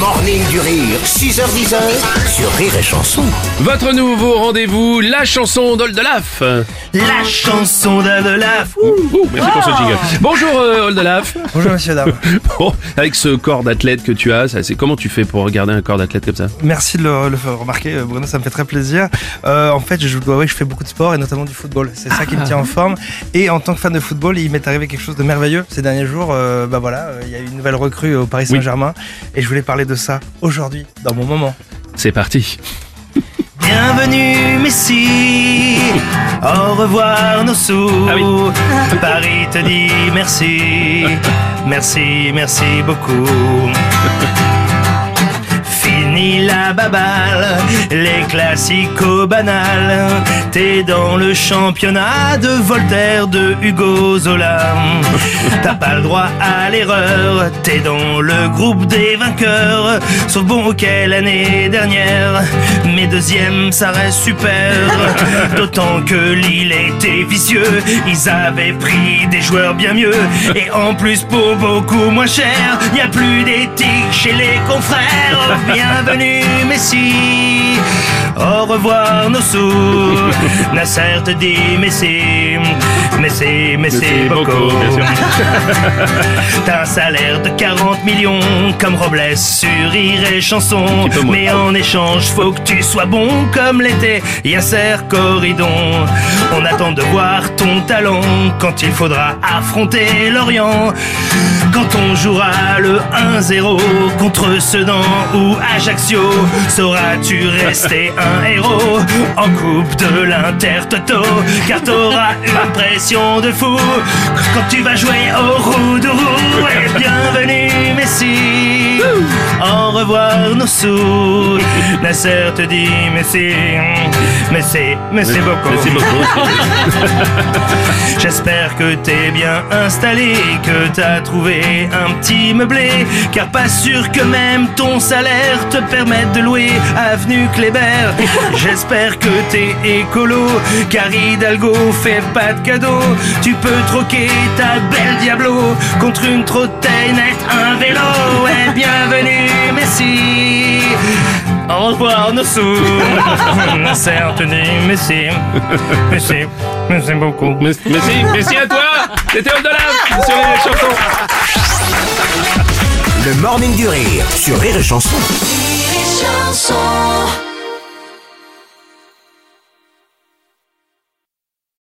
Morning du rire, 6h10 sur Rire et Chanson. Votre nouveau rendez-vous, la chanson d'Oldelaf. La chanson d'Adelaf. Ouh, merci pour ce jingle. Bonjour euh, Oldelaf. Bonjour monsieur dame. Bon, avec ce corps d'athlète que tu as, ça, c'est comment tu fais pour regarder un corps d'athlète comme ça? Merci de le, le faire remarquer euh, Bruno, ça me fait très plaisir. Euh, en fait, je dois avouer que je fais beaucoup de sport et notamment du football. C'est ça qui me tient en forme. Et en tant que fan de football, il m'est arrivé quelque chose de merveilleux ces derniers jours. Euh, bah voilà, euh, il y a eu une nouvelle recrue au Paris Saint-Germain et je voulais parler de ça aujourd'hui dans mon moment. C'est parti. Bienvenue Messi, au revoir nos sous. Ah oui. Paris te dit merci, merci, merci beaucoup. La baballe, les classicos banals. T'es dans le championnat de Voltaire, de Hugo Zola. T'as pas le droit à l'erreur, t'es dans le groupe des vainqueurs. Sauf bon, ok, l'année dernière, mais deuxième, ça reste super. D'autant que Lille était vicieux, ils avaient pris des joueurs bien mieux. Et en plus, pour beaucoup moins cher, y a plus d'éthique chez les confrères. Bienvenue, Messi. Au revoir, nos sous. Nasser te dit Messi. Messi, Messi, beaucoup. T'as un salaire de 40 millions comme Robles sur Rire et Chanson. Mais en échange, faut que tu sois bon comme l'était Yasser Corridon. On attend de voir ton talent quand il faudra affronter l'Orient. Quand on jouera le 1-0 contre Sedan ou Ajaccio, sauras-tu rester un héros en coupe de l'Inter-Toto? Car t'auras une pression de fou quand tu vas jouer au roue de roue. Revoir nos sous. Nasser te dit Messi, Messi, Messi beaucoup. Merci beaucoup. J'espère que t'es bien installé, que t'as trouvé un petit meublé, car pas sûr que même ton salaire te permette de louer Avenue Kléber. J'espère que t'es écolo, car Hidalgo fait pas de cadeau. Tu peux troquer ta belle Diablo contre une trottinette, un vélo. Et bienvenue Messi. Au revoir nos sous. Nasser te dit Messi, Messi, Messi beaucoup. Merci, merci, merci à toi. C'était Oldelaf sur les chansons. Le morning du rire sur Rire et Chanson. Rire et chanson